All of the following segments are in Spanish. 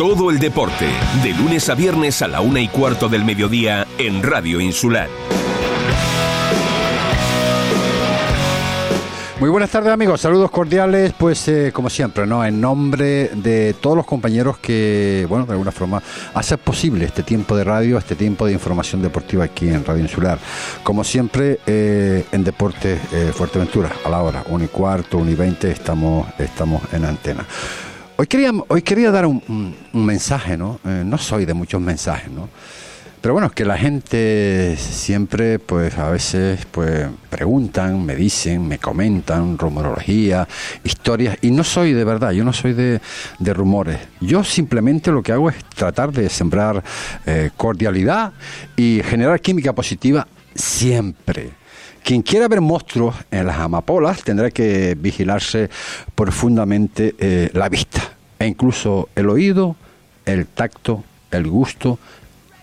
Todo el deporte, de lunes a viernes a la una y cuarto del mediodía en Radio Insular. Muy buenas tardes amigos, saludos cordiales, pues eh, como siempre, ¿no? En nombre de todos los compañeros que, bueno, de alguna forma hacen posible este tiempo de radio, este tiempo de información deportiva aquí en Radio Insular. Como siempre, eh, en Deportes eh, Fuerteventura, a la hora, 1 y cuarto, 1 y 20, estamos, estamos en antena. Hoy quería, hoy quería dar un, mensaje, ¿no? no soy de muchos mensajes, ¿no? Pero bueno, es que la gente siempre, pues a veces, pues preguntan, me dicen, me comentan, rumorología, historias, y no soy de verdad, yo no soy de, rumores. Yo simplemente lo que hago es tratar de sembrar eh, cordialidad y generar química positiva siempre. Quien quiera ver monstruos en las amapolas tendrá que vigilarse profundamente eh, la vista, e incluso el oído, el tacto, el gusto,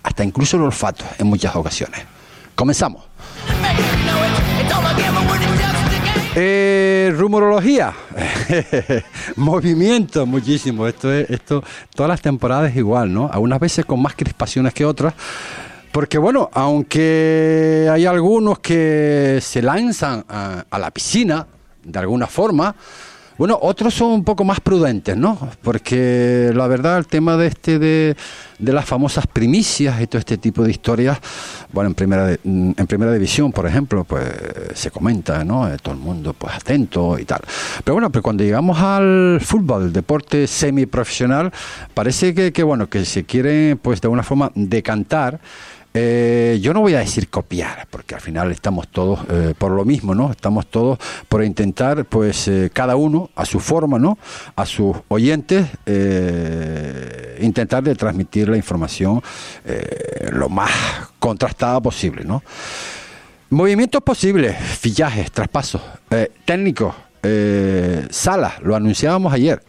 hasta incluso el olfato en muchas ocasiones. Comenzamos. Eh, rumorología, movimiento muchísimo. Esto es, esto, todas las temporadas igual, ¿no? Algunas veces con más crispaciones que otras. Porque bueno, aunque hay algunos que se lanzan a la piscina de alguna forma, bueno, otros son un poco más prudentes, ¿no? Porque la verdad, el tema de este de, las famosas primicias y todo este tipo de historias, bueno, en primera en primera división, por ejemplo, pues se comenta, ¿no? Eh, todo el mundo pues atento y tal. Pero bueno, pero cuando llegamos al fútbol, el deporte semiprofesional, parece que, que bueno, que se quiere pues de alguna forma decantar eh, yo no voy a decir copiar, porque al final estamos todos eh, por lo mismo, ¿no? Estamos todos por intentar, pues, eh, cada uno a su forma, ¿no? A sus oyentes, intentar de transmitir la información lo más contrastada posible, ¿no? Movimientos posibles, fichajes, traspasos, técnicos, salas, lo anunciábamos ayer.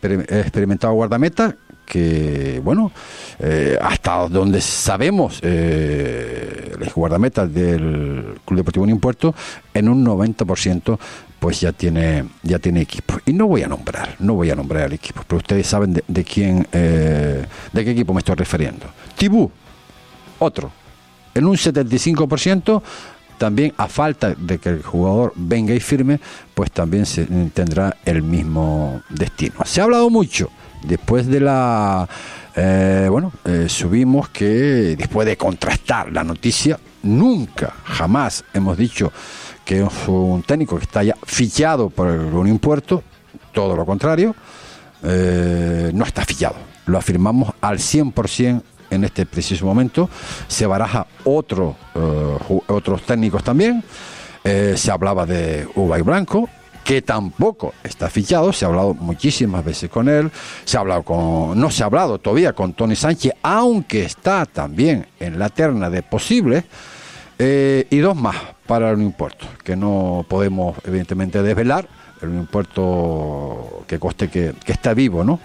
Experimentado guardameta, que, bueno, eh, hasta donde sabemos, eh, el guardameta del Club Deportivo Unión Puerto, en un 90% pues ya tiene ya tiene equipo y no voy a nombrar no voy a nombrar al equipo pero ustedes saben de, quién eh, de qué equipo me estoy refiriendo Tibú otro en un 75% también a falta de que el jugador venga y firme, pues también se tendrá el mismo destino. Se ha hablado mucho después de la... Eh, bueno, eh, subimos que después de contrastar la noticia, nunca, jamás hemos dicho que es un técnico que está ya fichado por el Unión Puerto, todo lo contrario, eh, no está fichado. Lo afirmamos al 100% en este preciso momento. Se baraja otro, otros técnicos también. se hablaba de Ubay Blanco, que tampoco está fichado, se ha hablado muchísimas veces con él, se ha hablado con, no se ha hablado todavía con Tony Sánchez, aunque está también en la terna de posibles, eh, y dos más para el Puerto, que no podemos evidentemente desvelar, el Puerto que coste que, que está vivo, ¿no?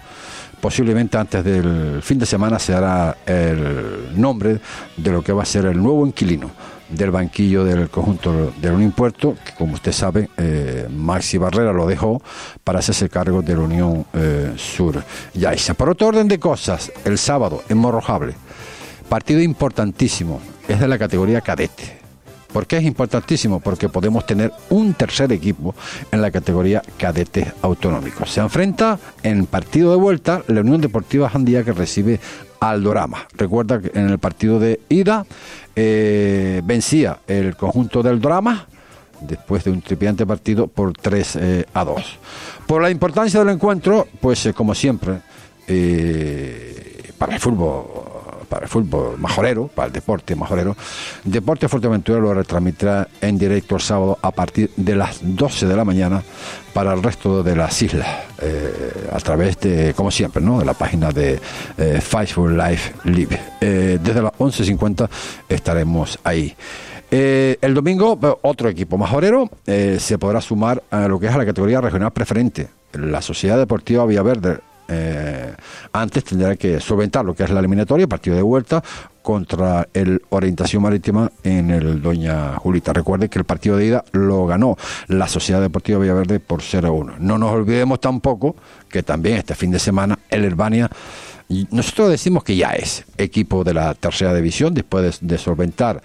posiblemente antes del fin de semana se hará el nombre de lo que va a ser el nuevo inquilino del banquillo del conjunto del Unión Puerto, que como usted sabe, eh, Maxi Barrera lo dejó para hacerse cargo de la Unión eh, Sur. Ya. Por otro orden de cosas, el sábado en Morrojable, partido importantísimo, es de la categoría cadete. ¿Por qué es importantísimo? Porque podemos tener un tercer equipo en la categoría cadete autonómico. Se enfrenta en partido de vuelta la Unión Deportiva Jandía que recibe al Dorama. Recuerda que en el partido de ida eh, vencía el conjunto del drama después de un tripiante partido por 3 eh, a 2. Por la importancia del encuentro, pues eh, como siempre, para el fútbol para el fútbol majorero, para el deporte majorero, Deporte Fuerteventura lo retransmitirá en directo el sábado a partir de las 12 de la mañana para el resto de las islas, eh, a través de, como siempre, ¿no? de la página de eh, Facebook Live Live. Eh, desde las 11.50 estaremos ahí. el domingo, otro equipo majorero se podrá sumar a lo que es la categoría regional preferente. La Sociedad Deportiva Villaverde eh, antes tendrá que solventar lo que es la eliminatoria, partido de vuelta, contra el Orientación Marítima en el Doña Julita. Recuerde que el partido de ida lo ganó la Sociedad Deportiva Villaverde por 0 a 1. No nos olvidemos tampoco que también este fin de semana el Herbania nosotros decimos que ya es equipo de la tercera división después de, solventar,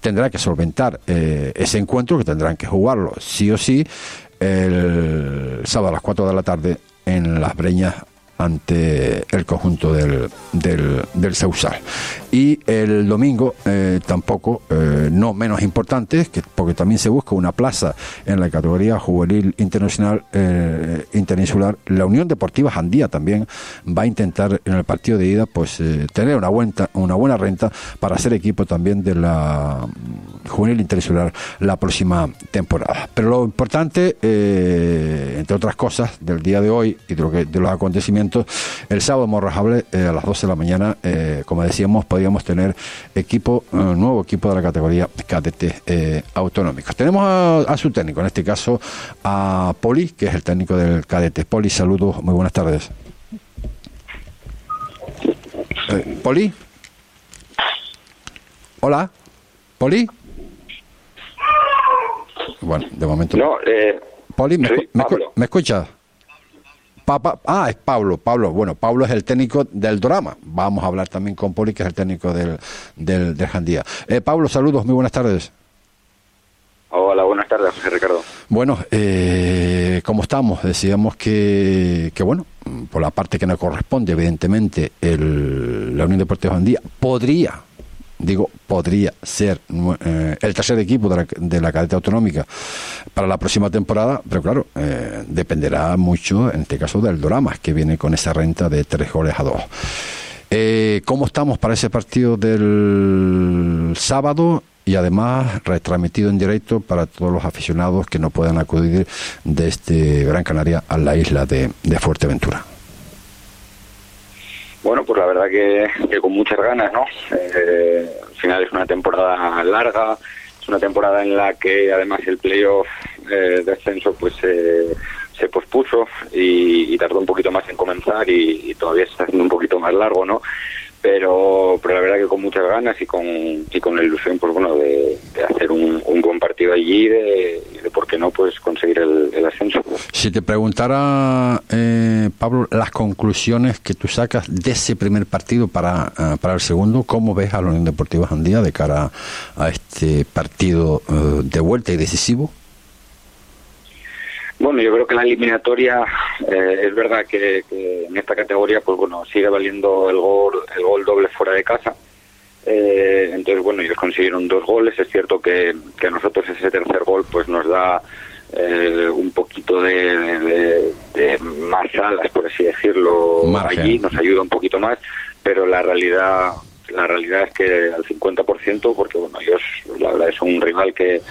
tendrá que solventar eh, ese encuentro que tendrán que jugarlo sí o sí el sábado a las 4 de la tarde en Las Breñas ante el conjunto del, del, del Y el domingo eh, tampoco, eh, no menos importante, que, porque también se busca una plaza en la categoría juvenil internacional eh, interinsular. La Unión Deportiva Jandía también va a intentar en el partido de ida pues tener una buena, una buena renta para ser equipo también de la mm, juvenil interinsular la próxima temporada. Pero lo importante, entre otras cosas, del día de hoy y de, lo que, de los acontecimientos, el sábado Morrajable a las 12 de la mañana, como decíamos, podríamos tener equipo, eh, nuevo equipo de la categoría cadete autonómicos. Tenemos a, su técnico, en este caso a Poli, que es el técnico del cadete. Poli, saludos, muy buenas tardes. Poli. Hola. Poli. Bueno, de momento. No, Poli, ¿me, me, ¿me escuchas? Ah, es Pablo, Pablo, bueno, Pablo es el técnico del drama. Vamos a hablar también con Poli, que es el técnico del, del, Jandía. Eh, Pablo, saludos, muy buenas tardes. Hola, buenas tardes, José Ricardo. Bueno, eh, ¿cómo estamos? Decíamos que, que, bueno, por la parte que nos corresponde, evidentemente, el, la Unión Deportiva Jandía podría digo, podría ser eh, el tercer equipo de la, de la, cadeta autonómica para la próxima temporada, pero claro, eh, dependerá mucho, en este caso, del Doramas, que viene con esa renta de tres goles a dos. Eh, ¿Cómo estamos para ese partido del sábado? Y además retransmitido en directo para todos los aficionados que no puedan acudir desde Gran Canaria a la isla de Fuerteventura. Bueno, pues la verdad que, con muchas ganas, ¿no? Eh, al final es una temporada larga, es una temporada en la que además el playoff eh, de ascenso pues se pospuso y, tardó un poquito más en comenzar y, y todavía está haciendo un poquito más largo, ¿no? Pero, pero la verdad que con muchas ganas y con, y con la ilusión pues bueno de, hacer un, un, buen partido allí y de, de, por qué no pues conseguir el, ascenso. Si te preguntara eh, Pablo las conclusiones que tú sacas de ese primer partido para, eh, para el segundo cómo ves a la Unión Deportiva Jandía de cara a este partido eh, de vuelta y decisivo bueno, yo creo que la eliminatoria eh, es verdad que, en esta categoría, pues bueno, sigue valiendo el gol, el gol doble fuera de casa. Eh, entonces, bueno, ellos consiguieron dos goles. Es cierto que, a nosotros ese tercer gol, pues nos da eh, un poquito de, más alas, por así decirlo, allí, nos ayuda un poquito más, pero la realidad la realidad es que al 50%, porque bueno, ellos la verdad es un rival que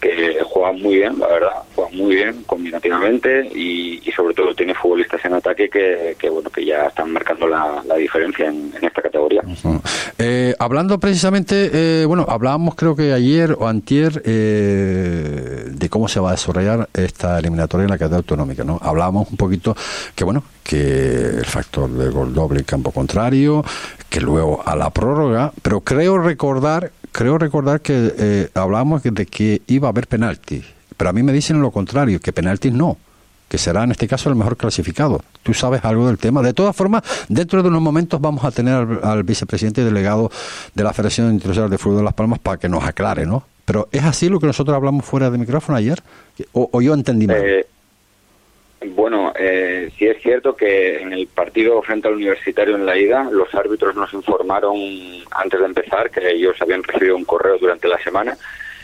que juega muy bien, la verdad, juega muy bien combinativamente y, sobre todo tiene futbolistas en ataque que, bueno que ya están marcando la, diferencia en, esta categoría. Eh, hablando precisamente, eh, bueno, hablábamos creo que ayer o antier eh, de cómo se va a desarrollar esta eliminatoria en la cadena autonómica, ¿no? Hablábamos un poquito que bueno que el factor de gol doble en campo contrario, que luego a la prórroga, pero creo recordar creo recordar que eh, hablábamos de que iba a haber penalti, pero a mí me dicen lo contrario, que penaltis no, que será en este caso el mejor clasificado. ¿Tú sabes algo del tema? De todas formas, dentro de unos momentos vamos a tener al, vicepresidente y delegado de la Federación Internacional de Fútbol de Las Palmas para que nos aclare, ¿no? Pero ¿es así lo que nosotros hablamos fuera de micrófono ayer? ¿O, yo entendí mal? Eh, bueno, eh, sí es cierto que en el partido frente al Universitario en la ida, los árbitros nos informaron antes de empezar que ellos habían recibido un correo durante la semana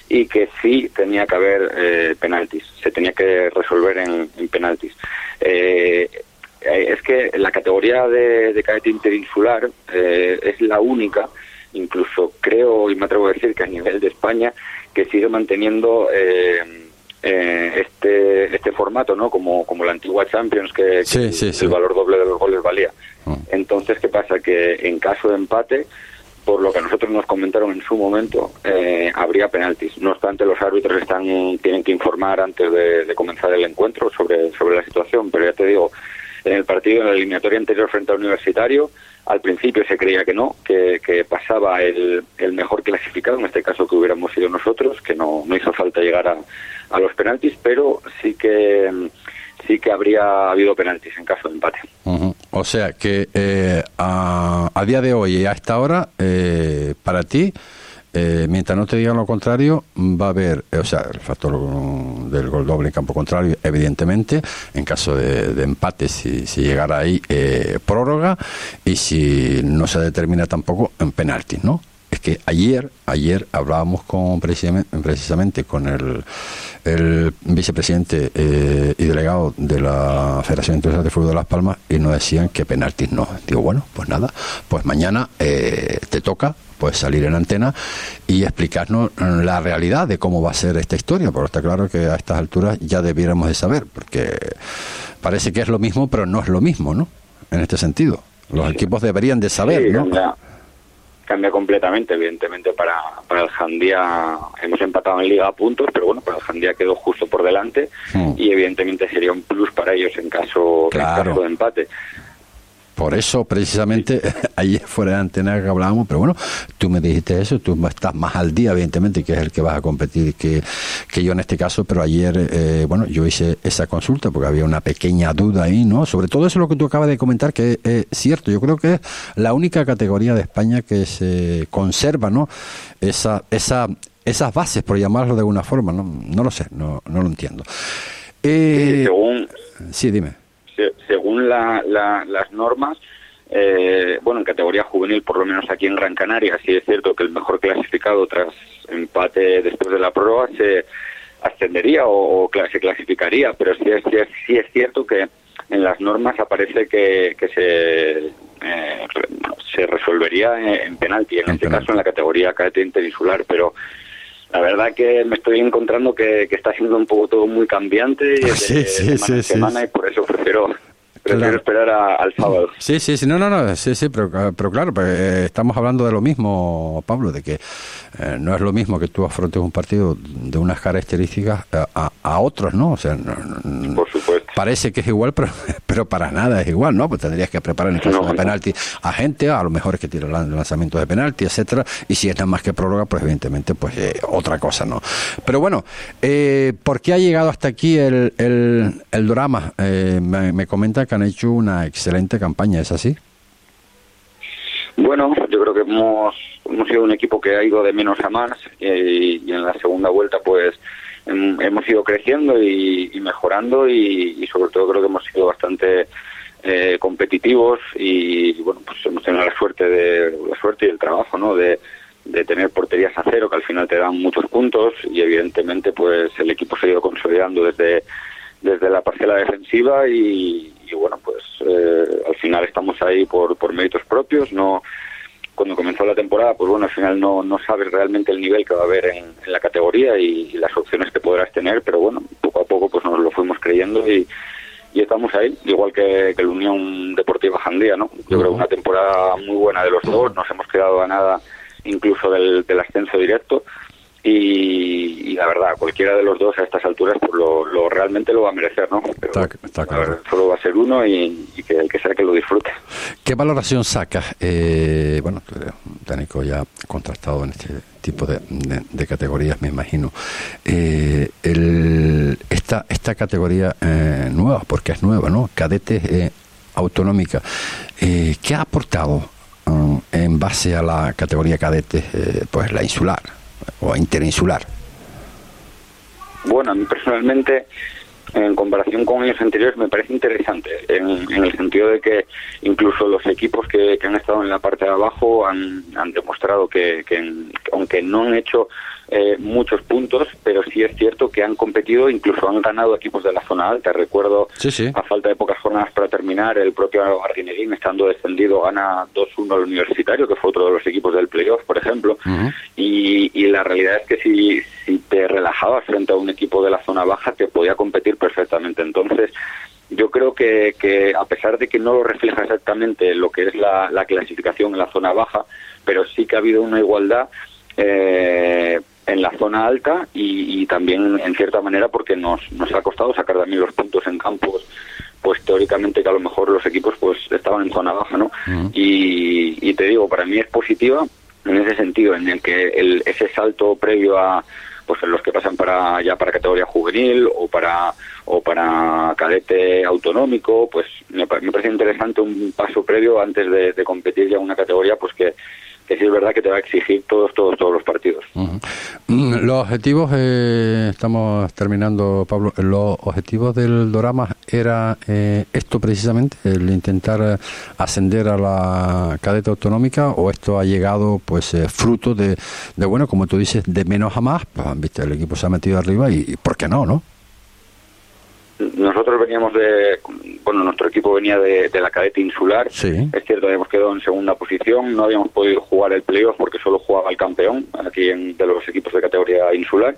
y que sí tenía que haber eh, penaltis, se tenía que resolver en, penaltis. Eh, es que la categoría de, de cadete interinsular eh, es la única, incluso creo y me atrevo a decir que a nivel de España, que sigue manteniendo eh, este este formato, ¿no? Como, como la antigua Champions, que, el valor doble de los goles valía. Ah. Entonces, ¿qué pasa? Que en caso de empate, por lo que nosotros nos comentaron en su momento, eh, habría penaltis. No obstante, los árbitros están tienen que informar antes de, comenzar el encuentro sobre, sobre la situación, pero ya te digo, en el partido, en la eliminatoria anterior frente al Universitario. Al principio se creía que no, que, pasaba el, el, mejor clasificado, en este caso que hubiéramos sido nosotros, que no, no hizo falta llegar a, a los penaltis, pero sí que sí que habría habido penaltis en caso de empate. O sea que eh, a, día de hoy y a esta hora, eh, para ti, eh, mientras no te digan lo contrario, va a haber, o sea, el factor del gol doble en campo contrario, evidentemente, en caso de, empate, si, si, llegara ahí, eh, prórroga, y si no se determina tampoco, en penaltis, ¿no? Que ayer, ayer hablábamos con precisamente, precisamente con el, el vicepresidente eh, y delegado de la Federación Internacional de Fútbol de Las Palmas y nos decían que penaltis no. Digo, bueno, pues nada, pues mañana te toca pues salir en antena y explicarnos la realidad de cómo va a ser esta historia, porque está claro que a estas alturas ya debiéramos de saber, porque parece que es lo mismo, pero no es lo mismo, ¿no? En este sentido. Los equipos deberían de saber, ¿no? Cambia, completamente, evidentemente para, para el Jandía hemos empatado en liga a puntos, pero bueno, para el Jandía quedó justo por delante hmm. y evidentemente sería un plus para ellos en caso, en caso de empate. Por eso, precisamente, ayer fuera de antena que hablábamos, pero bueno, tú me dijiste eso, tú estás más al día, evidentemente, que es el que vas a competir que, que yo en este caso, pero ayer, eh, bueno, yo hice esa consulta porque había una pequeña duda ahí, ¿no? Sobre todo eso lo que tú acabas de comentar, que es cierto, yo creo que es la única categoría de España que se conserva, ¿no? Esa, esa, esas bases, por llamarlo de alguna forma, ¿no? No lo sé, no, no lo entiendo. Eh, según... Sí, dime según las normas, eh, bueno, en categoría juvenil, por lo menos aquí en Gran Canaria, sí es cierto que el mejor clasificado tras empate después de la prueba se ascendería o, se clasificaría, pero sí es, sí es, cierto que en las normas aparece que, se, eh, se resolvería en, penalti, en, este caso en la categoría cadete interinsular, pero la verdad que me estoy encontrando que, está siendo un poco todo muy cambiante sí, sí, sí, semana y por eso prefiero Prefiero esperar al sábado. Sí, sí, sí, no, no, no, sí, sí, pero, pero claro, pues, eh, estamos hablando de lo mismo, Pablo, de que eh, no es lo mismo que tú afrontes un partido de unas características a, a, otros, ¿no? O sea, Por supuesto. Parece que es igual, pero, pero para nada es igual, ¿no? Pues tendrías que preparar en caso de penalti a gente, a lo mejor es que tira lanzamientos de penalti, etcétera, y si es nada más que prórroga, pues evidentemente, pues eh, otra cosa, ¿no? Pero bueno, eh, ¿por qué ha llegado hasta aquí el, el, el drama? me, me comenta que han hecho una excelente campaña, ¿es así? Bueno, yo creo que hemos, hemos sido un equipo que ha ido de menos a más y, en la segunda vuelta pues hemos ido creciendo y, mejorando y, sobre todo creo que hemos sido bastante eh, competitivos y bueno pues hemos tenido la suerte de la suerte y el trabajo no de, de tener porterías a cero que al final te dan muchos puntos y evidentemente pues el equipo se ha ido consolidando desde desde la parcela defensiva y, bueno, pues eh, al final estamos ahí por, por méritos propios, no cuando comenzó la temporada, pues bueno, al final no, no sabes realmente el nivel que va a haber en, la categoría y, las opciones que podrás tener, pero bueno, poco a poco pues nos lo fuimos creyendo y, y estamos ahí, igual que, que la Unión Deportiva Jandía, ¿no? Yo creo que una temporada muy buena de los dos, nos hemos quedado a nada incluso del, del ascenso directo y, la verdad, cualquiera de los dos a estas alturas pues lo, realmente lo va a merecer, ¿no? está, claro. solo va a ser uno y, que el que sea que lo disfrute. ¿Qué valoración sacas? Eh, bueno, tú eres un técnico ya contrastado en este tipo de, categorías, me imagino. Eh, el, esta, esta categoría eh, nueva, porque es nueva, ¿no? Cadete eh, autonómica, ¿qué ha aportado um, en base a la categoría cadete, pues la insular? O interinsular? Bueno, a mí personalmente, en comparación con años anteriores, me parece interesante, en, el sentido de que incluso los equipos que, han estado en la parte de abajo han, han demostrado que, que, aunque no han hecho eh, muchos puntos, pero sí es cierto que han competido, incluso han ganado equipos de la zona alta. Recuerdo, a falta de pocas jornadas para terminar, el propio Arguineguín, estando descendido, gana 2-1 al Universitario, que fue otro de los equipos del playoff, por ejemplo. y, y, la realidad es que si, si te relajabas frente a un equipo de la zona baja, te podía competir perfectamente. Entonces, yo creo que, que, a pesar de que no lo refleja exactamente lo que es la, la clasificación en la zona baja, pero sí que ha habido una igualdad. Eh, en la zona alta y, también en cierta manera porque nos, nos ha costado sacar también los puntos en campos pues teóricamente que a lo mejor los equipos pues estaban en zona baja, ¿no? y, y te digo, para mí es positiva en ese sentido, en el que el, ese salto previo a pues en los que pasan para ya para categoría juvenil o para o para cadete autonómico pues me, parece interesante un paso previo antes de, de competir ya en una categoría pues que que sí es verdad que te va a exigir todos, todos, todos los partidos. Mm, los objetivos, eh, estamos terminando, Pablo, los objetivos del Dorama era eh, esto precisamente, el intentar eh, ascender a la cadeta autonómica o esto ha llegado pues fruto de, bueno, como tú dices, de menos a más, pues, viste, el equipo se ha metido arriba y ¿por qué no, no? Nosotros veníamos de, bueno, nuestro equipo venía de, la cadete insular. Es cierto, habíamos quedado en segunda posición, no habíamos podido jugar el playoff porque solo jugaba el campeón aquí en, de los equipos de categoría insular.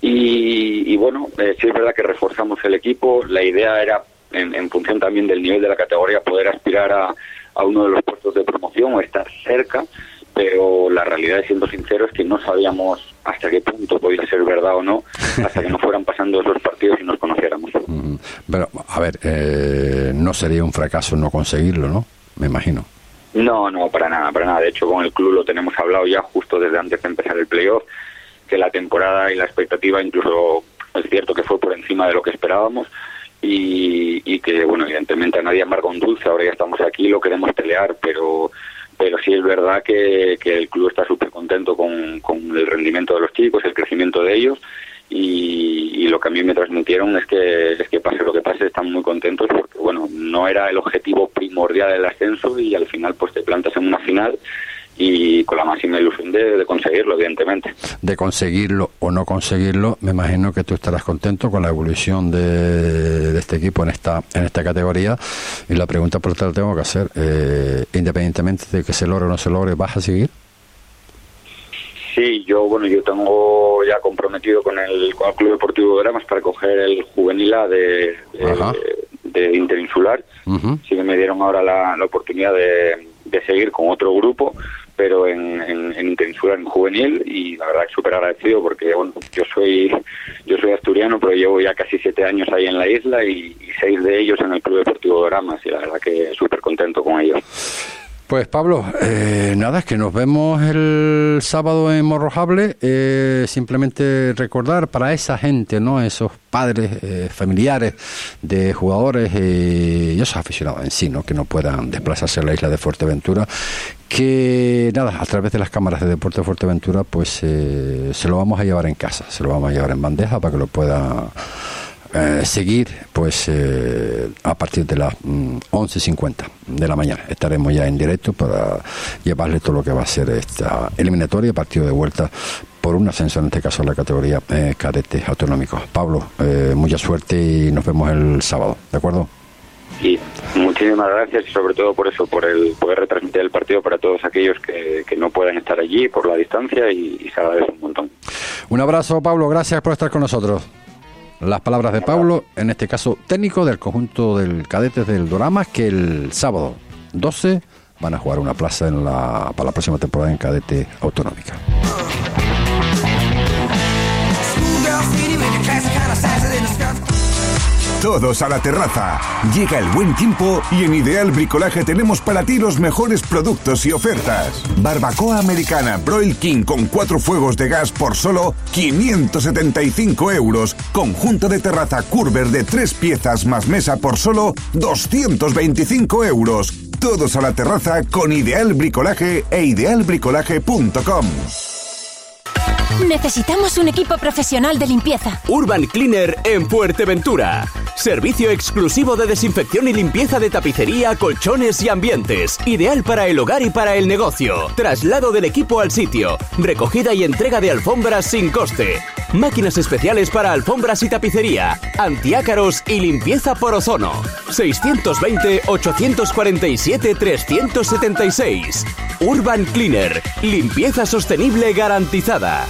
y, bueno, eh, sí es verdad que reforzamos el equipo. La idea era, en, función también del nivel de la categoría, poder aspirar a, a uno de los puestos de promoción o estar cerca pero la realidad, siendo sincero, es que no sabíamos hasta qué punto podía ser verdad o no, hasta que no fueran pasando esos partidos y nos conociéramos. Pero, a ver, eh, no sería un fracaso no conseguirlo, ¿no? Me imagino. No, no, para nada, para nada. De hecho, con el club lo tenemos hablado ya justo desde antes de empezar el playoff, que la temporada y la expectativa incluso es cierto que fue por encima de lo que esperábamos. Y, y que, bueno, evidentemente a nadie amarga un dulce, ahora ya estamos aquí, lo queremos pelear, pero pero sí es verdad que, el club está súper contento con, el rendimiento de los chicos, el crecimiento de ellos y, lo que a mí me transmitieron es que, es que pase lo que pase están muy contentos porque bueno, no era el objetivo primordial del ascenso y al final pues te plantas en una final y con la máxima ilusión de, conseguirlo, evidentemente. De conseguirlo o no conseguirlo, me imagino que tú estarás contento con la evolución de, este equipo en esta en esta categoría. Y la pregunta por otra la tengo que hacer, eh, independientemente de que se logre o no se logre, ¿vas a seguir? Sí, yo bueno, yo tengo ya comprometido con el, Club Deportivo de Dramas para coger el juvenil A de, de, Interinsular. Sí que me dieron ahora la, la oportunidad de, de seguir con otro grupo pero en, en, en en juvenil y la verdad que súper agradecido porque bueno, yo soy yo soy asturiano pero llevo ya casi siete años ahí en la isla y, seis de ellos en el Club Deportivo Dramas y la verdad que súper contento con ellos. Pues Pablo, eh, nada, es que nos vemos el sábado en Morrojable. Eh, simplemente recordar para esa gente, ¿no? Esos padres, eh, familiares de jugadores y esos aficionados en sí, ¿no? Que no puedan desplazarse a la isla de Fuerteventura, que nada, a través de las cámaras de Deporte de Fuerteventura, pues se lo vamos a llevar en casa, se lo vamos a llevar en bandeja para que lo pueda eh, seguir pues eh, a partir de las 11.50 mm, de la mañana. Estaremos ya en directo para llevarle todo lo que va a ser esta eliminatoria, partido de vuelta por un ascenso, en este caso en la categoría eh, cadetes autonómicos. Pablo, mucha suerte y nos vemos el sábado, ¿de acuerdo? Y muchísimas gracias y sobre todo por eso, por el poder retransmitir el partido para todos aquellos que, no puedan estar allí por la distancia y, y se agradece un montón. Un abrazo, Pablo, gracias por estar con nosotros. Las palabras de Pablo, en este caso técnico del conjunto del cadetes del Dorama, que el sábado 12 van a jugar una plaza en para la próxima temporada en cadete autonómica. Todos a la terraza. Llega el buen tiempo y en Ideal Bricolaje tenemos para ti los mejores productos y ofertas. Barbacoa americana Broil King con cuatro fuegos de gas por solo 575 euros. Conjunto de terraza Curver de tres piezas más mesa por solo 225 euros. Todos a la terraza con Ideal Bricolaje e idealbricolaje.com. Necesitamos un equipo profesional de limpieza. Urban Cleaner en Fuerteventura. Servicio exclusivo de desinfección y limpieza de tapicería, colchones y ambientes. Ideal para el hogar y para el negocio. Traslado del equipo al sitio. Recogida y entrega de alfombras sin coste. Máquinas especiales para alfombras y tapicería. Antiácaros y limpieza por ozono. 620-847-376. Urban Cleaner. Limpieza sostenible garantizada.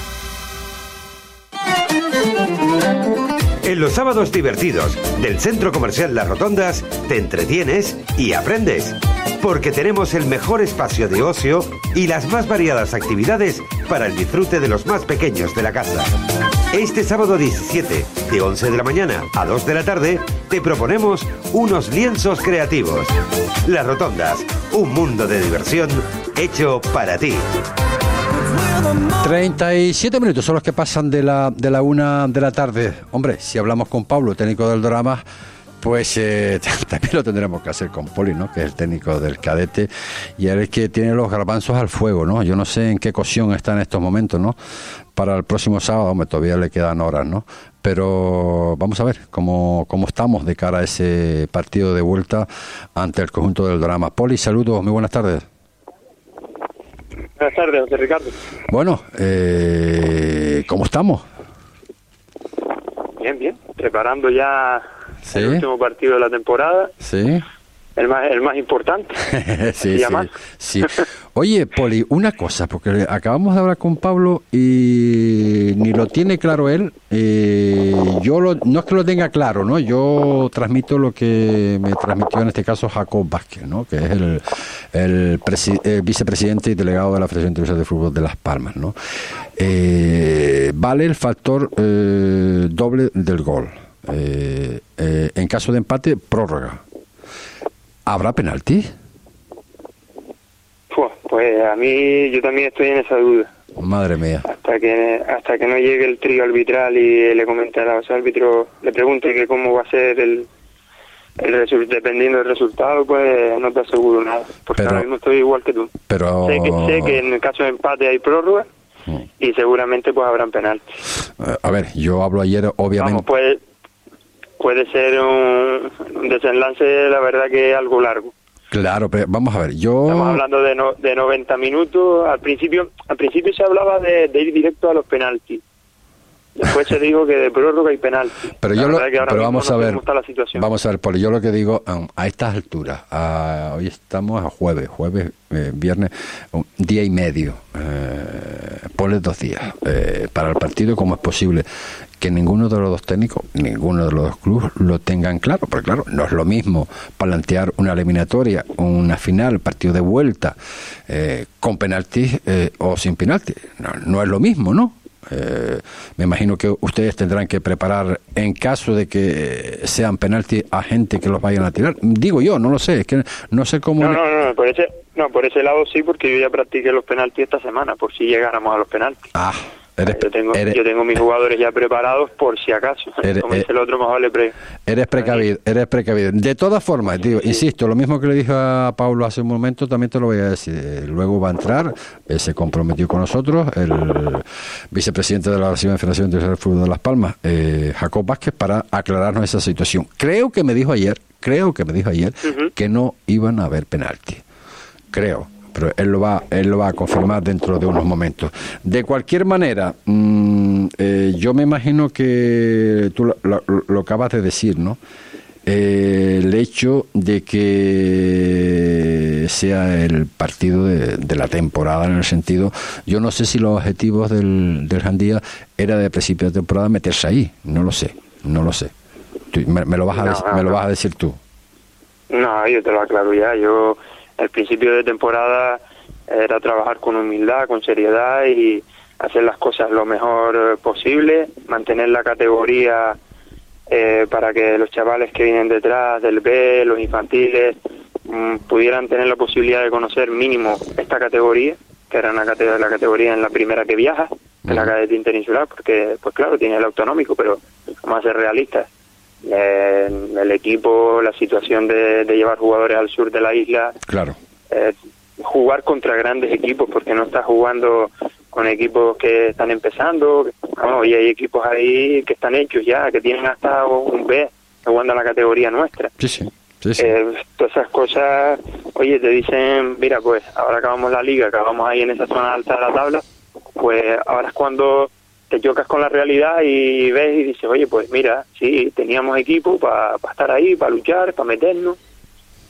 En los sábados divertidos del Centro Comercial Las Rotondas te entretienes y aprendes. porque tenemos el mejor espacio de ocio y las más variadas actividades para el disfrute de los más pequeños de la casa. Este sábado 17, de 11 de la mañana a 2 de la tarde, te proponemos unos lienzos creativos. Las Rotondas, un mundo de diversión hecho para ti. 37 minutos son los que pasan de la, de la una de la tarde. Hombre, si hablamos con Pablo, técnico del drama, pues eh, también lo tendremos que hacer con Poli, ¿no? Que es el técnico del cadete y él es que tiene los garbanzos al fuego, ¿no? Yo no sé en qué cocción está en estos momentos, ¿no? Para el próximo sábado, hombre, todavía le quedan horas, ¿no? Pero vamos a ver cómo, cómo estamos de cara a ese partido de vuelta ante el conjunto del drama. Poli, saludos, muy buenas tardes. Buenas tardes, José Ricardo. Bueno, eh, ¿cómo estamos? Bien, bien. Preparando ya Sí. el último partido de la temporada, Sí. El más, el más importante. sí, ¿Y sí, sí. Oye, Poli, una cosa, porque acabamos de hablar con Pablo y ni lo tiene claro él. eh, yo lo, no es que lo tenga claro, ¿no? Yo transmito lo que me transmitió en este caso Jacob Vázquez, ¿no? Que es el, el, presi- el vicepresidente y delegado de la Federación Internacional de Fútbol de Las Palmas, ¿no? Eh, vale el factor eh, doble del gol. Eh, eh, en caso de empate, prórroga. ¿Habrá penalti? Pues a mí yo también estoy en esa duda. Madre mía. Hasta que hasta que no llegue el trío arbitral y le comente a los árbitros, le pregunte que cómo va a ser el, dependiendo del resultado, pues no te aseguro nada. Porque Pero- ahora mismo estoy igual que tú. Pero Sé, que, sé que en el caso de empate hay prórroga Mm. y seguramente pues habrán penaltis. Eh, a ver, yo hablo ayer, obviamente. Vamos, puede, puede ser un, un desenlace, la verdad que algo largo. Claro, pero vamos a ver, yo Estamos hablando de, no, de 90 minutos. Al principio al principio se hablaba de, de ir directo a los penaltis. Después se dijo que de prórroga y penalti. pero La yo lo, que pero vamos no a ver, la situación. vamos a ver, Poli, yo lo que digo a estas alturas, a- hoy estamos a jueves, jueves, eh, viernes, un día y medio, eh, ponle dos días eh, para el partido, como es posible que ninguno de los dos técnicos, ninguno de los dos clubes lo tengan claro, porque claro, no es lo mismo plantear una eliminatoria, una final, partido de vuelta, eh, con penaltis eh, o sin penaltis, no, no es lo mismo, ¿no? Eh, me imagino que ustedes tendrán que preparar en caso de que sean penaltis a gente que los vayan a tirar. Digo yo, no lo sé, es que no sé cómo. No, no, no, por ese, no, por ese lado sí, porque yo ya practiqué los penaltis esta semana, por si llegáramos a los penaltis. Ah, eres, yo tengo, eres- yo tengo mis jugadores ya preparados por si acaso. Eres- Como dice el otro, más vale pre. eres precavido, eres precavido. De todas formas, digo, insisto, lo mismo que le dije a Pablo hace un momento, también te lo voy a decir. Eh, Luego va a entrar, eh, se comprometió con nosotros, el vicepresidente de la Federación Internacional de Fútbol de Las Palmas, eh, Jacob Vázquez, para aclararnos esa situación. Creo que me dijo ayer, creo que me dijo ayer, que no iban a haber penalti. Creo. Pero él lo va, él lo va a confirmar dentro de unos momentos. De cualquier manera, mm, eh, yo me imagino que tú lo, lo- lo acabas de decir, ¿no? Eh, el hecho de que sea el partido de, de la temporada en el sentido, yo no sé si los objetivos del, del Jandía era de principio de temporada meterse ahí, no lo sé, no lo sé. Tú- me, me lo vas a No, me lo vas a decir tú. No, yo te lo aclaro ya. Yo, al principio de temporada, era trabajar con humildad, con seriedad y hacer las cosas lo mejor eh, posible, mantener la categoría eh, para que los chavales que vienen detrás del B, los infantiles, mm, pudieran tener la posibilidad de conocer mínimo esta categoría, que era una cate- la categoría en la primera que viaja, en la cadete interinsular, porque, pues claro, tiene el autonómico, pero vamos a ser realistas. Eh, el equipo, la situación de, de llevar jugadores al sur de la isla, Claro. eh, jugar contra grandes equipos, porque no estás jugando con equipos que están empezando, vamos, y hay equipos ahí que están hechos ya, que tienen hasta un B jugando a la categoría nuestra. Sí, sí. sí, sí. Eh, todas esas cosas, oye, te dicen, mira, pues ahora acabamos la liga, acabamos ahí en esa zona alta de la tabla, pues ahora es cuando te chocas con la realidad y ves y dices, oye, pues mira, sí, teníamos equipo para estar ahí, para luchar, para meternos,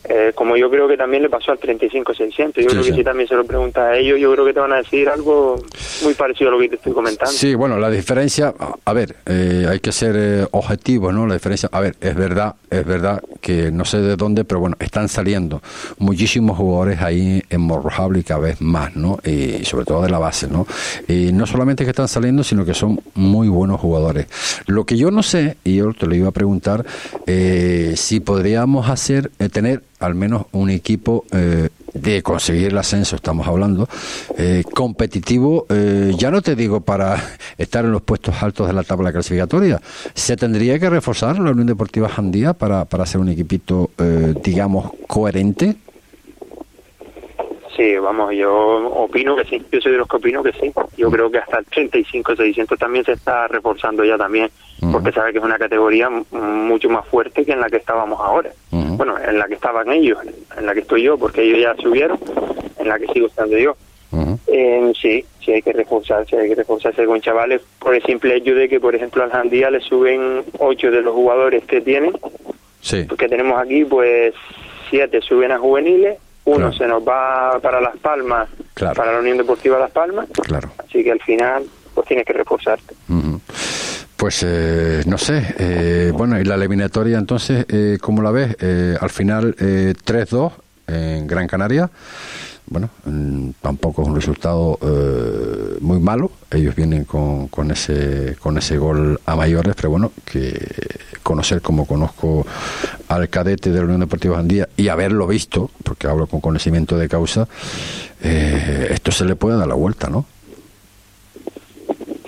eh, como yo creo que también le pasó al 35-600. Yo Sí, creo que sí. si también se lo preguntas a ellos, yo creo que te van a decir algo muy parecido a lo que te estoy comentando. Sí, bueno, la diferencia, a- a ver, eh, hay que ser eh, objetivos, ¿no? La diferencia, a ver, es verdad, es verdad que no sé de dónde, pero bueno, están saliendo muchísimos jugadores ahí en Morrojable y cada vez más, ¿no? Y sobre todo de la base, ¿no? Y no solamente que están saliendo, sino que son muy buenos jugadores. Lo que yo no sé, y yo te lo iba a preguntar, eh, si podríamos hacer, eh, tener al menos un equipo eh, de conseguir el ascenso, estamos hablando, eh, competitivo, eh, ya no te digo para estar en los puestos altos de la tabla clasificatoria, se tendría que reforzar la Unión Deportiva Jandía para, para ser un equipito, digamos, coherente. Sí, vamos, yo opino que sí. Yo soy de los que opino que sí. Yo creo que hasta el 35-600 también se está reforzando ya también, porque sabe que es una categoría mucho más fuerte que en la que estábamos ahora. Bueno, en la que estaban ellos, en la que estoy yo, porque ellos ya subieron, en la que sigo estando yo. Eh, sí, sí hay que reforzarse, hay que reforzarse con chavales por el simple hecho de que, por ejemplo, al Jandía le suben ocho de los jugadores que tienen, Sí, que tenemos aquí, pues siete suben a juveniles, uno Claro. se nos va para Las Palmas, Claro. para la Unión Deportiva Las Palmas, claro. así que al final pues tienes que reforzarte. Pues eh, no sé, eh, bueno, y la eliminatoria entonces, eh, ¿cómo la ves? Eh, al final eh, 3-2 en Gran Canaria. Bueno, mm, tampoco es un resultado eh, muy malo. Ellos vienen con, con ese con ese gol a mayores, pero bueno, que conocer como conozco al cadete de la Unión Deportiva Andía y haberlo visto, porque hablo con conocimiento de causa, eh, esto se le puede dar la vuelta, ¿no?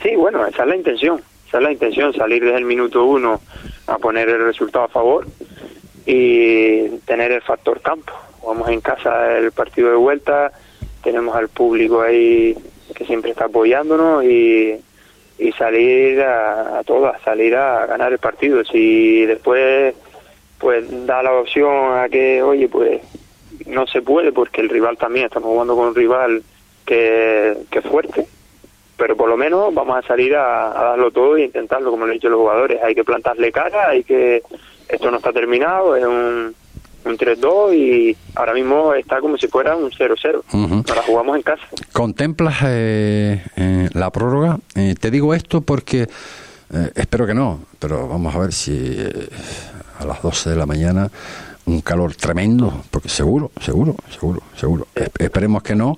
Sí, bueno, esa es la intención, esa es la intención, salir desde el minuto uno a poner el resultado a favor y tener el factor campo. Jugamos en casa el partido de vuelta, tenemos al público ahí que siempre está apoyándonos y, y salir a, a todas, salir a ganar el partido. Si después pues da la opción a que, oye, pues no se puede porque el rival también, estamos jugando con un rival que, que es fuerte, pero por lo menos vamos a salir a, a darlo todo e intentarlo, como lo han dicho los jugadores. Hay que plantarle cara, hay que. Esto no está terminado, es un, un 3-2 y ahora mismo está como si fuera un 0-0. Ujú. Ahora jugamos en casa. ¿Contemplas eh, eh, la prórroga? Eh, te digo esto porque eh, espero que no, pero vamos a ver si eh, a las 12 de la mañana un calor tremendo, porque seguro, seguro, seguro, seguro. Es- esperemos que no.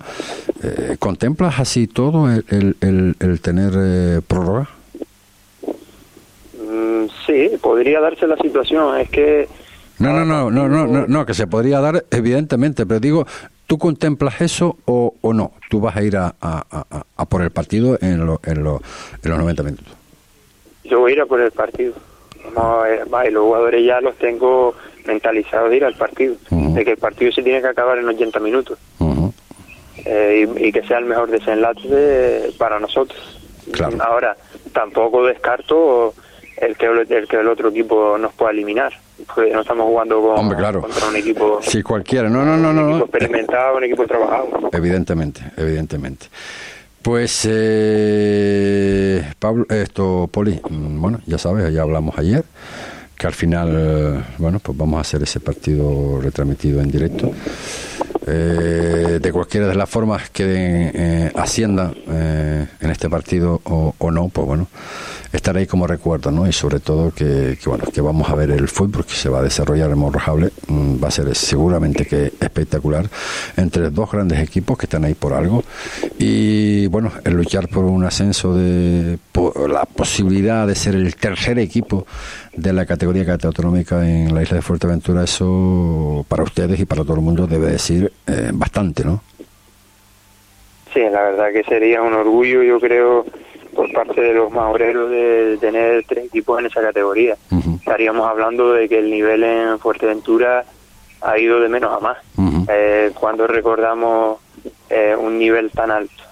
Eh, ¿Contemplas así todo el, el- el- el tener eh, prórroga? Mm, sí, podría darse la situación. Es que. No, no, no, no, no, no, no, que se podría dar, evidentemente, pero digo, ¿tú contemplas eso o, o no? ¿Tú vas a ir a, a- a- a por el partido en, lo- en, lo- en los 90 minutos? Yo voy a ir a por el partido. Ver, va, y los jugadores ya los tengo mentalizados de ir al partido. De que el partido se tiene que acabar en 80 minutos. Eh, y, y que sea el mejor desenlace para nosotros. Claro. Ahora, tampoco descarto el que el, que el otro equipo nos pueda eliminar. Porque no estamos jugando con, Hombre, claro. contra un equipo, Si cualquiera, no, no, no, un no, equipo no. experimentado, un equipo trabajado. Evidentemente, evidentemente. Pues, eh, Pablo, esto, Poli, mm, bueno, ya sabes, ya hablamos ayer, que al final, eh, bueno, pues vamos a hacer ese partido retransmitido en directo. Eh, de cualquiera de las formas que eh, Hacienda eh, en este partido o, o no, pues bueno, estará ahí como recuerdo, ¿no? Y sobre todo que, que, bueno, que vamos a ver el fútbol que se va a desarrollar en Morrojable, mm, va a ser seguramente que espectacular entre dos grandes equipos que están ahí por algo y bueno, el luchar por un ascenso de por la posibilidad de ser el tercer equipo de la categoría autonómica en la isla de Fuerteventura, eso para ustedes y para todo el mundo debe decir eh, bastante, ¿no? Sí, la verdad que sería un orgullo, yo creo, por parte de los maoreros de tener tres equipos en esa categoría. Estaríamos hablando de que el nivel en Fuerteventura ha ido de menos a más. Eh, cuando recordamos eh, un nivel tan alto.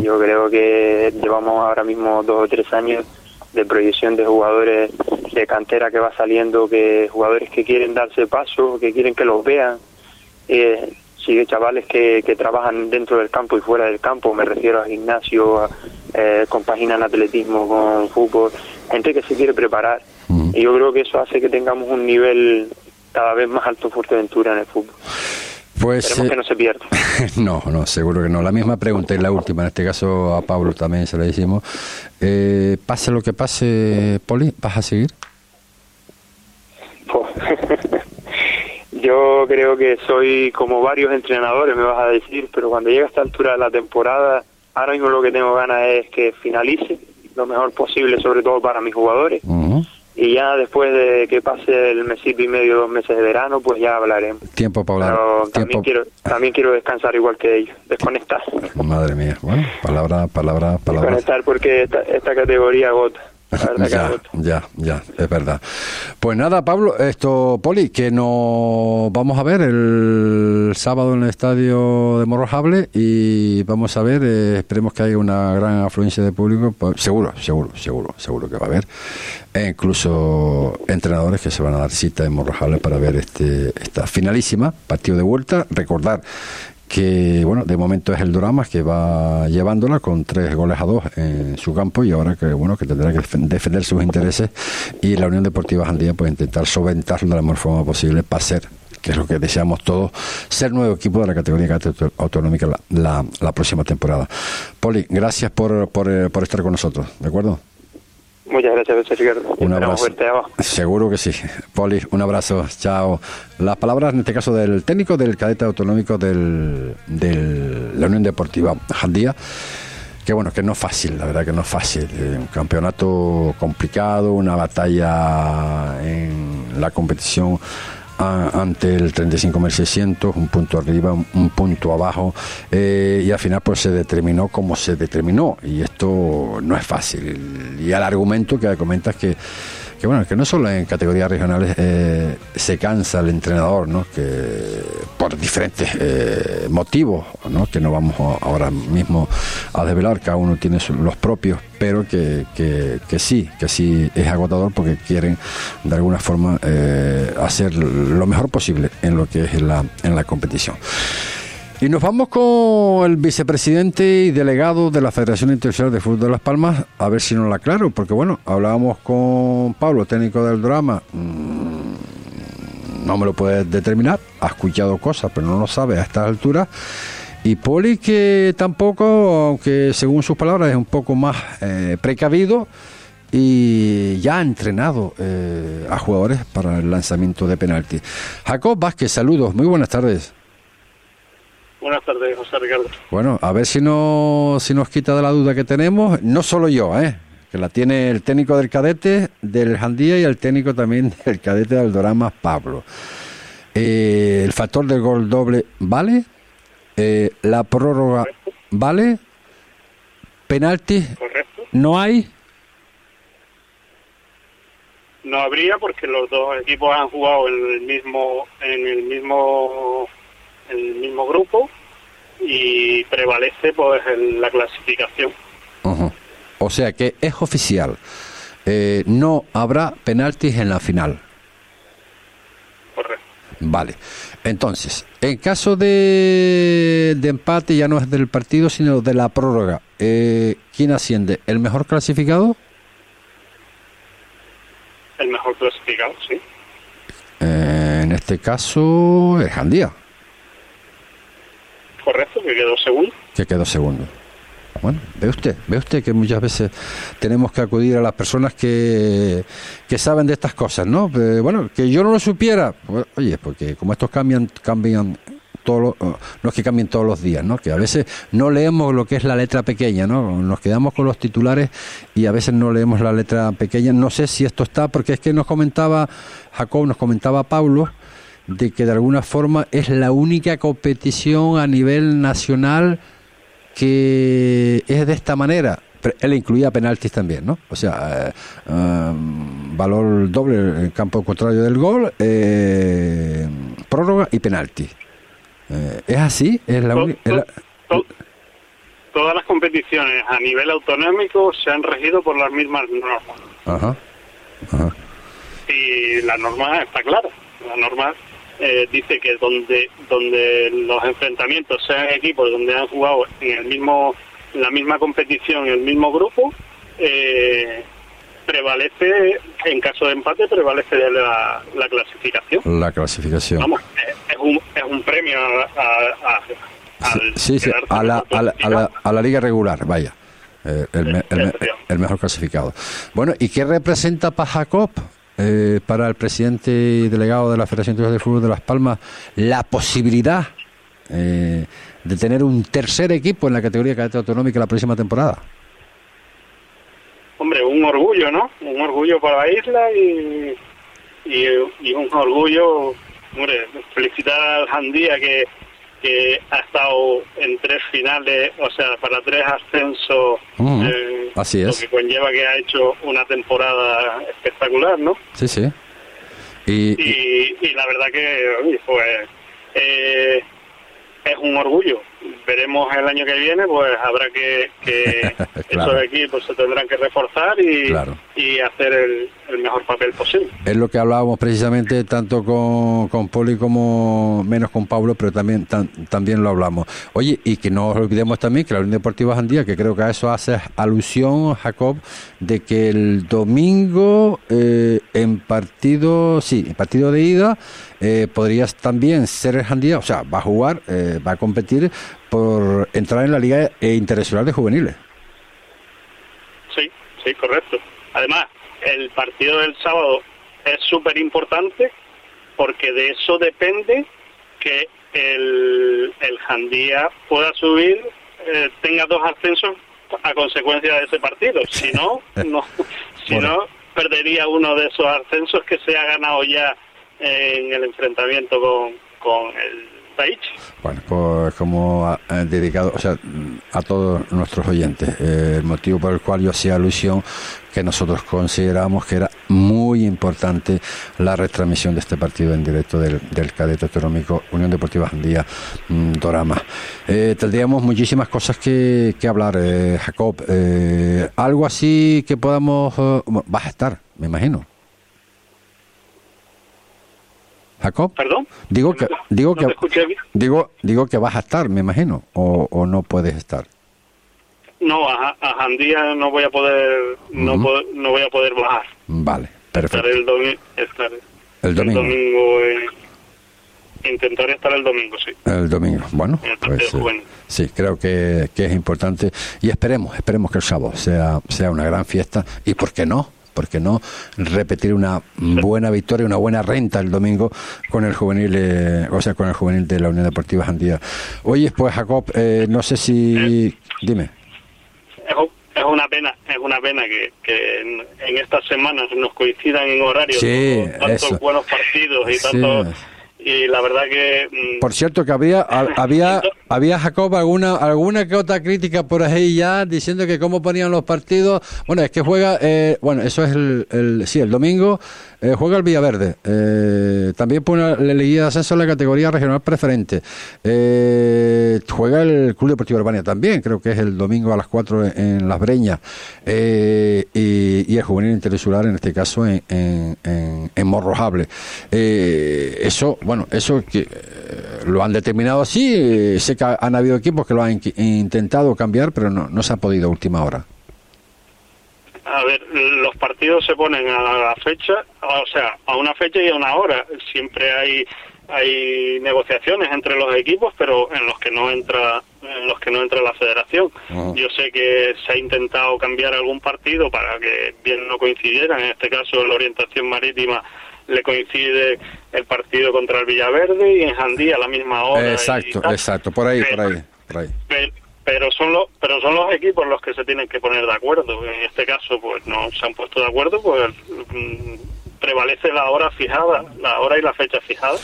Yo creo que llevamos ahora mismo dos o tres años de proyección de jugadores de cantera que va saliendo, que jugadores que quieren darse paso, que quieren que los vean. Eh, sí, chavales que, que trabajan dentro del campo y fuera del campo, me refiero a gimnasio, a, eh, compaginan atletismo con fútbol, gente que se quiere preparar. Ujú. Y yo creo que eso hace que tengamos un nivel cada vez más alto Fuerteventura en el fútbol. Pues Esperemos eh, que no se pierda. no, no, seguro que no. La misma pregunta y la última, en este caso a Pablo también se la hicimos. Eh, pase lo que pase, Poli, ¿vas a seguir? Yo creo que soy como varios entrenadores, me vas a decir, pero cuando llega a esta altura de la temporada, ahora mismo lo que tengo ganas es que finalice lo mejor posible, sobre todo para mis jugadores. Y ya después de que pase el mesito y medio, dos meses de verano, pues ya hablaremos. Tiempo para hablar. Pero también Tiempo. quiero, también quiero descansar igual que ellos, desconectar. Madre mía. Bueno, palabra, palabra, palabra. Desconectar porque esta, esta categoría agota. Ya, ya, ya, es verdad. Pues nada, Pablo, esto, Poli, que nos vamos a ver el sábado en el estadio de Morrojable y vamos a ver, eh, esperemos que haya una gran afluencia de público, pues, seguro, seguro, seguro, seguro que va a haber, e incluso entrenadores que se van a dar cita en Morrojable para ver este esta finalísima, partido de vuelta, recordar que bueno de momento es el Doramas que va llevándola con tres goles a dos en su campo y ahora que bueno que tendrá que defen- defender sus intereses y la Unión Deportiva Jandía pues intentar solventarlo de la mejor forma posible para ser que es lo que deseamos todos ser nuevo equipo de la categoría auto- autonómica la, la- la próxima temporada. Poli gracias por, por, por estar con nosotros de acuerdo Muchas gracias, Ricardo. un abrazo. Seguro que sí. Poli, un abrazo. Chao. Las palabras, en este caso, del técnico del cadete autonómico del, de la Unión Deportiva Jandía. Que bueno, que no es fácil, la verdad que no es fácil. Eh, Un campeonato complicado, una batalla en la competición a- ante el 35.600, un punto arriba, un, un punto abajo, eh, y al final pues se determinó como se determinó, y esto no es fácil. Y el argumento que comentas que, que bueno, que no solo en categorías regionales eh, se cansa el entrenador, ¿no? que por diferentes eh, motivos, ¿no? que no vamos ahora mismo a desvelar, cada uno tiene los propios, pero que, que, que sí, que sí es agotador porque quieren de alguna forma eh, hacer lo mejor posible en lo que es la, en la competición. Y nos vamos con el vicepresidente y delegado de la Federación Internacional de Fútbol de Las Palmas, a ver si nos la aclaro, porque bueno, hablábamos con Pablo, técnico del drama, mm, no me lo puedes determinar, ha escuchado cosas, pero no lo sabe a estas alturas. Y Poli que tampoco, aunque según sus palabras es un poco más eh, precavido, y ya ha entrenado eh, a jugadores para el lanzamiento de penalti. Jacob Vázquez, saludos, muy buenas tardes. Buenas tardes, José Ricardo. Bueno, a ver si, no, si nos quita de la duda que tenemos, no solo yo, ¿eh? que la tiene el técnico del cadete del Jandía y el técnico también del cadete del Dorama, Pablo. Eh, el factor del gol doble, ¿vale? Eh, la prórroga, ¿vale? Penalti, Correcto. ¿no hay? No habría porque los dos equipos han jugado en el mismo en el mismo el mismo grupo y prevalece pues el- la clasificación. O sea que es oficial. Eh, no habrá penaltis en la final. Correcto. Vale. Entonces, en caso de, de empate ya no es del partido, sino de la prórroga, eh, ¿quién asciende? ¿El mejor clasificado? El mejor clasificado, sí. Eh, en este caso, el Jandía, Correcto, que quedó segundo. que quedó segundo. Bueno, ve usted, ve usted que muchas veces tenemos que acudir a las personas que, que saben de estas cosas, ¿no? Bueno, que yo no lo supiera, pues, oye, porque como estos cambian, cambian todos los, no es que cambien todos los días, ¿no? Que a veces no leemos lo que es la letra pequeña, ¿no? Nos quedamos con los titulares y a veces no leemos la letra pequeña. No sé si esto está, porque es que nos comentaba Jacob, nos comentaba Paulo, de que de alguna forma es la única competición a nivel nacional que es de esta manera. Él incluía penaltis también, ¿no? O sea, eh, um, valor doble en campo contrario del gol, eh, prórroga y penalti. Eh, ¿Es así? ¿Es la to- to- todas las competiciones a nivel autonómico se han regido por las mismas normas. Ajá. Ajá. y la norma está clara. La norma eh, dice que donde donde los enfrentamientos sean equipos donde han jugado en el mismo en la misma competición en el mismo grupo eh, prevalece, en caso de empate, prevalece la, la clasificación. La clasificación. Vamos, es, es un, es un premio a, a- a- al Sí, sí, quedarte a la, a la, a la, a la liga regular, vaya. Eh, el, el el mejor clasificado. Bueno, ¿y qué representa para Jacob, eh, para el presidente y delegado de la Federación de Fútbol de Las Palmas, la posibilidad eh, de tener un tercer equipo en la categoría cadete autonómica la próxima temporada? Hombre, un orgullo, ¿no? Un orgullo para la isla y, y, y un orgullo, hombre, felicitar al Jandía que, que ha estado en tres finales, o sea, para tres ascensos, Ujú, eh, así es. lo que conlleva que ha hecho una temporada espectacular, ¿no? Sí, sí. Y, y- la verdad que, pues, eh, es un orgullo. Veremos el año que viene, pues habrá que, que Claro. esos equipos se tendrán que reforzar y, Claro. y hacer el, el mejor papel posible. es lo que hablábamos precisamente tanto con, con Poli como menos con Pablo, pero también tan- también lo hablamos. Oye, y que no olvidemos también que la Unión Deportiva Jandía, que creo que a eso hace alusión, Jacob, de que el domingo eh, en partido, sí, en partido de ida, eh, podrías también ser el Jandía, o sea, va a jugar, eh, va a competir por entrar en la Liga Internacional de Juveniles. Sí, sí, correcto. Además, el partido del sábado es súper importante porque de eso depende que el, el Jandía pueda subir, eh, tenga dos ascensos a consecuencia de ese partido. Si no, no, si Bueno. no perdería uno de esos ascensos que se ha ganado ya en el enfrentamiento con, con el. Bueno, pues como dedicado, a todos nuestros oyentes, eh, el motivo por el cual yo hacía alusión que nosotros consideramos que era muy importante la retransmisión de este partido en directo del, del cadete autonómico Unión Deportiva Jandía mm, Dorama. Eh, tendríamos muchísimas cosas que, que hablar, eh, Jacob. Eh, algo así que podamos... eh, vas a estar, me imagino. Jacob. ¿Perdón? Digo que, digo No que, digo, digo que vas a estar, me imagino, o, o no puedes estar. No, a, a Jandía no voy a poder, no, po- no voy a poder bajar. Vale, perfecto. Estaré el, domi El domingo. domingo, eh, intentaré estar el domingo, sí. El domingo. Bueno, En el pues, eh, sí, creo que, que es importante y esperemos, esperemos que el sábado sea, sea una gran fiesta y por qué no, por qué no repetir una buena victoria, una buena renta el domingo con el juvenil, eh, o sea, con el juvenil de la Unión Deportiva Jandía. Oye, pues Jacob, eh, no sé si, dime. Es, una pena, es una pena que, que en, en estas semanas nos coincidan en horarios Sí, tantos eso. buenos partidos y Sí. tantos y la verdad que mm, Por cierto, que había, ha- había, había Jacob alguna, alguna que otra crítica por ahí ya diciendo que cómo ponían los partidos. Bueno, es que juega, eh, bueno, eso es el, el- sí, el domingo eh, juega el Villaverde. Eh, también pone la liguilla de ascenso en la categoría regional preferente. Juega el Club Deportivo Urbania también, creo que es el domingo a las 4 en, en Las Breñas. Y, y el juvenil interinsular, en este caso, en, en, en- Morrojable. Eso, bueno, eso que eh, lo han determinado así. eh, sé que ha- han habido equipos que lo han intentado cambiar, pero no, no se ha podido a última hora. A ver, los partidos se ponen a la fecha, o sea, a una fecha y a una hora. Siempre hay hay negociaciones entre los equipos, pero en los que no entra en los que no entra la Federación. Ajá. Yo sé que se ha intentado cambiar algún partido para que bien no coincidieran. En este caso, en la orientación marítima le coincide el partido contra el Villaverde y en Jandía a la misma hora. exacto, exacto, por ahí, por ahí, por ahí. Pe- pero son los pero son los equipos los que se tienen que poner de acuerdo en este caso pues no se han puesto de acuerdo pues mm, prevalece la hora fijada la hora y la fecha fijada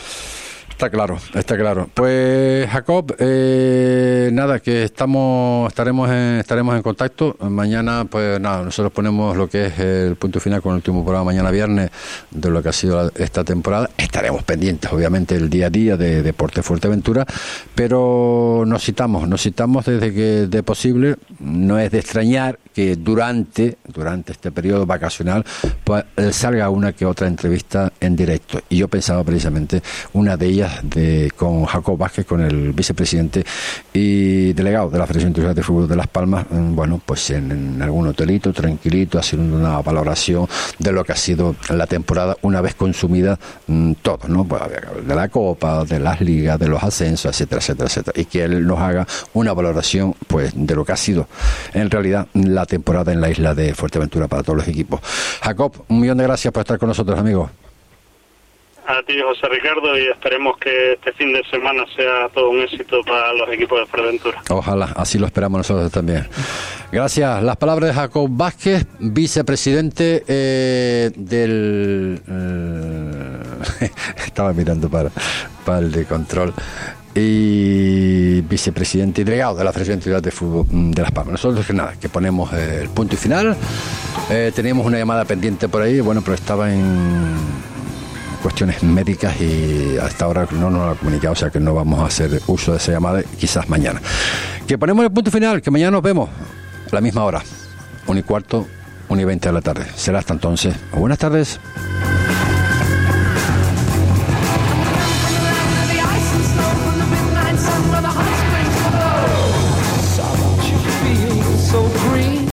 Está claro, está claro. Pues Jacob, eh, nada, que estamos, estaremos, en, estaremos en contacto. Mañana, pues nada, nosotros ponemos lo que es el punto final con el último programa mañana viernes de lo que ha sido esta temporada. Estaremos pendientes, obviamente, el día a día de Deporte Fuerteventura, pero nos citamos, nos citamos desde que de posible. No es de extrañar que durante, durante este periodo vacacional pues, salga una que otra entrevista en directo. Y yo pensaba precisamente una de ellas de con Jacob Vázquez, con el vicepresidente y delegado de la Federación Internacional de Fútbol de Las Palmas, mm, bueno, pues en, en algún hotelito, tranquilito, haciendo una valoración de lo que ha sido la temporada una vez consumida mm, todo, ¿no? Pues, de la Copa, de las ligas, de los ascensos, etcétera, etcétera, etcétera. Y que él nos haga una valoración, pues, de lo que ha sido en realidad la temporada en la isla de Fuerteventura para todos los equipos. Jacob, un millón de gracias por estar con nosotros, amigos. A ti, José Ricardo, y esperemos que este fin de semana sea todo un éxito para los equipos de Fuerteventura. Ojalá, así lo esperamos nosotros también. Gracias. Las palabras de Jacob Vázquez, vicepresidente eh, del... eh, estaba mirando para, para el de control. Y vicepresidente y delegado de la Federación Internacional de Fútbol mm, de Las Palmas. Nosotros que nada, que ponemos eh, el punto y final. Eh, teníamos una llamada pendiente por ahí, bueno, pero estaba en cuestiones médicas y hasta ahora no nos ha comunicado, o sea que no vamos a hacer uso de esa llamada, quizás mañana. Que ponemos el punto final, que mañana nos vemos a la misma hora, 1 y cuarto, 1 y 20 de la tarde. Será hasta entonces. Buenas tardes.